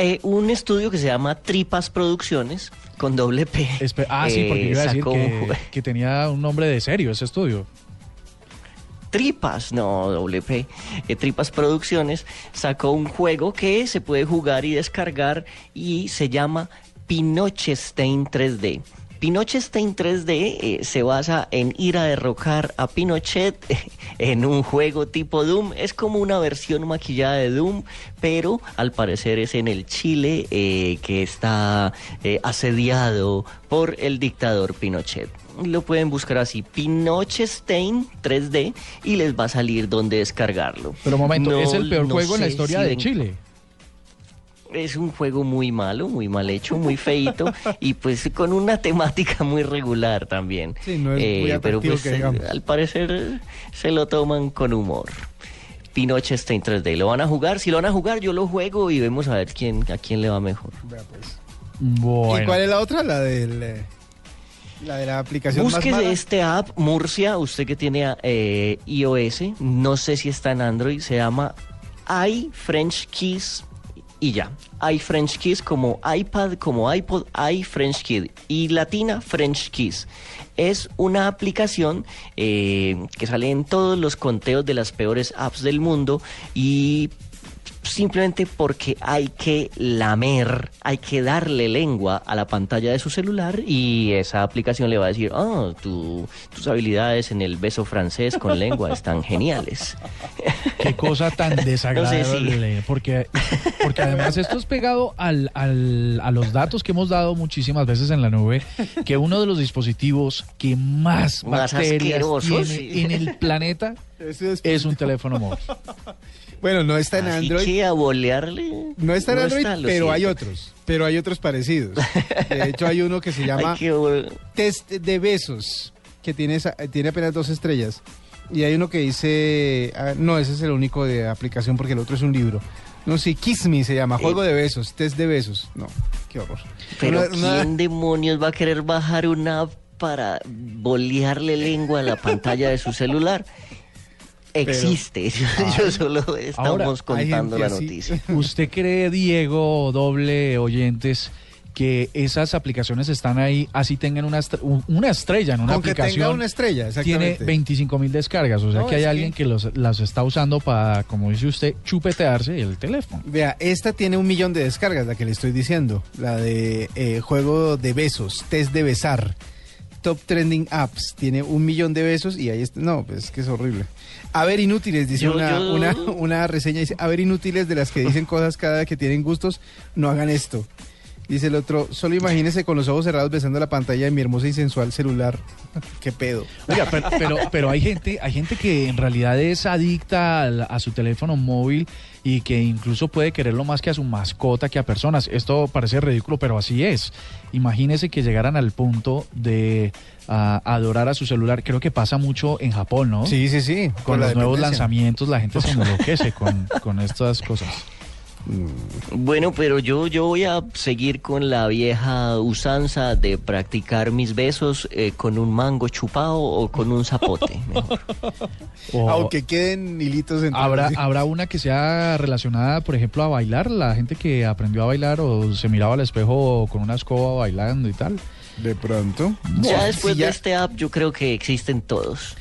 Eh, un estudio que se llama Tripas Producciones, con doble P. Espe- ah, sí, porque eh, iba a decir sacó un que, tenía un nombre de serio ese estudio. Tripas, no, doble P. eh, Tripas Producciones sacó un juego que se puede jugar y descargar y se llama Pinochetstein 3D. Pinochetstein 3D eh, se basa en ir a derrocar a Pinochet en un juego tipo Doom. Es como una versión maquillada de Doom, pero al parecer es en el Chile eh, que está eh, asediado por el dictador Pinochet. Lo pueden buscar así, Pinochetstein 3D, y les va a salir donde descargarlo. Pero un momento, No- es el peor no juego en la historia si de Chile. Es un juego muy malo, muy mal hecho, muy feito y pues con una temática muy regular también. Sí, no es muy Eh, pero atractivo pues que eh, al parecer se lo toman con humor. Pinochetstein 3D, ¿lo van a jugar? Si lo van a jugar, yo lo juego y vemos a ver quién a quién le va mejor. Vea, pues. Bueno. ¿Y cuál es la otra? La del... eh, La de la aplicación más Búsquese este app, Murcia, usted que tiene eh, iOS, no sé si está en Android, se llama iFrench Keys y ya. iFrench Keys como iPad, como iPod, iFrench Keys y latina French Keys. Es una aplicación eh, que sale en todos los conteos de las peores apps del mundo y simplemente porque hay que lamer, hay que darle lengua a la pantalla de su celular y esa aplicación le va a decir, oh, tu- tus habilidades en el beso francés con lengua están geniales. Qué cosa tan desagradable. Porque, porque además esto es pegado al, al- a los datos que hemos dado muchísimas veces en la nube, que uno de los dispositivos que más, Más bacterias asquerosos, tiene sí. en el planeta es- es un teléfono móvil. Bueno, no está en Así Android. que a bolearle. No está en Android, pero hay otros. Pero hay otros parecidos. De hecho, hay uno que se llama Test de Besos, que tiene, esa- tiene apenas dos estrellas. Y hay uno que dice... ah, no, ese es el único de aplicación porque el otro es un libro. No, sí, Kiss Me se llama, Juego de Besos, Test de Besos. No, qué horror. Pero Una- una- ¿quién demonios va a querer bajar una app para bolearle lengua a la pantalla de su celular? Existe, yo, yo solo estamos Ahora, contando la así. noticia. ¿Usted cree, Diego, doble oyentes, que esas aplicaciones están ahí, así tengan una, estre- una estrella en una Aunque tenga aplicación? una estrella, Tiene exactamente. 25 mil descargas, o sea No, que hay que- alguien que los, las está usando para, como dice usted, chupetearse el teléfono. Vea, esta tiene un millón de descargas, la que le estoy diciendo. La de eh, juego de besos, test de besar. Top trending apps. Tiene un millón de besos y ahí está. No, pues es que es horrible. A ver, inútiles, dice Yo- una, yo- Una, una reseña. Dice, a ver, inútiles de las que dicen cosas cada vez que tienen gustos, no hagan esto. Dice el otro, solo imagínese con los ojos cerrados besando la pantalla de mi hermosa y sensual celular. Qué pedo. Oiga, pero, pero, pero hay gente, hay gente que en realidad es adicta a, su teléfono móvil y que incluso puede quererlo más que a su mascota que a personas. Esto parece ridículo, pero así es. Imagínese que llegaran al punto de ah, adorar a su celular. Creo que pasa mucho en Japón, ¿no? Sí, sí, sí. Con la los nuevos lanzamientos la gente se enloquece con, con estas cosas. Bueno, pero yo, yo voy a seguir con la vieja usanza de practicar mis besos eh, con un mango chupado o con un zapote. mejor. O Aunque queden hilitos entre habrá, sí. habrá una que sea relacionada, por ejemplo, a bailar. La gente que aprendió a bailar o se miraba al espejo con una escoba bailando y tal. De pronto. ya Bueno, después si ya- de este app yo creo que existen todos.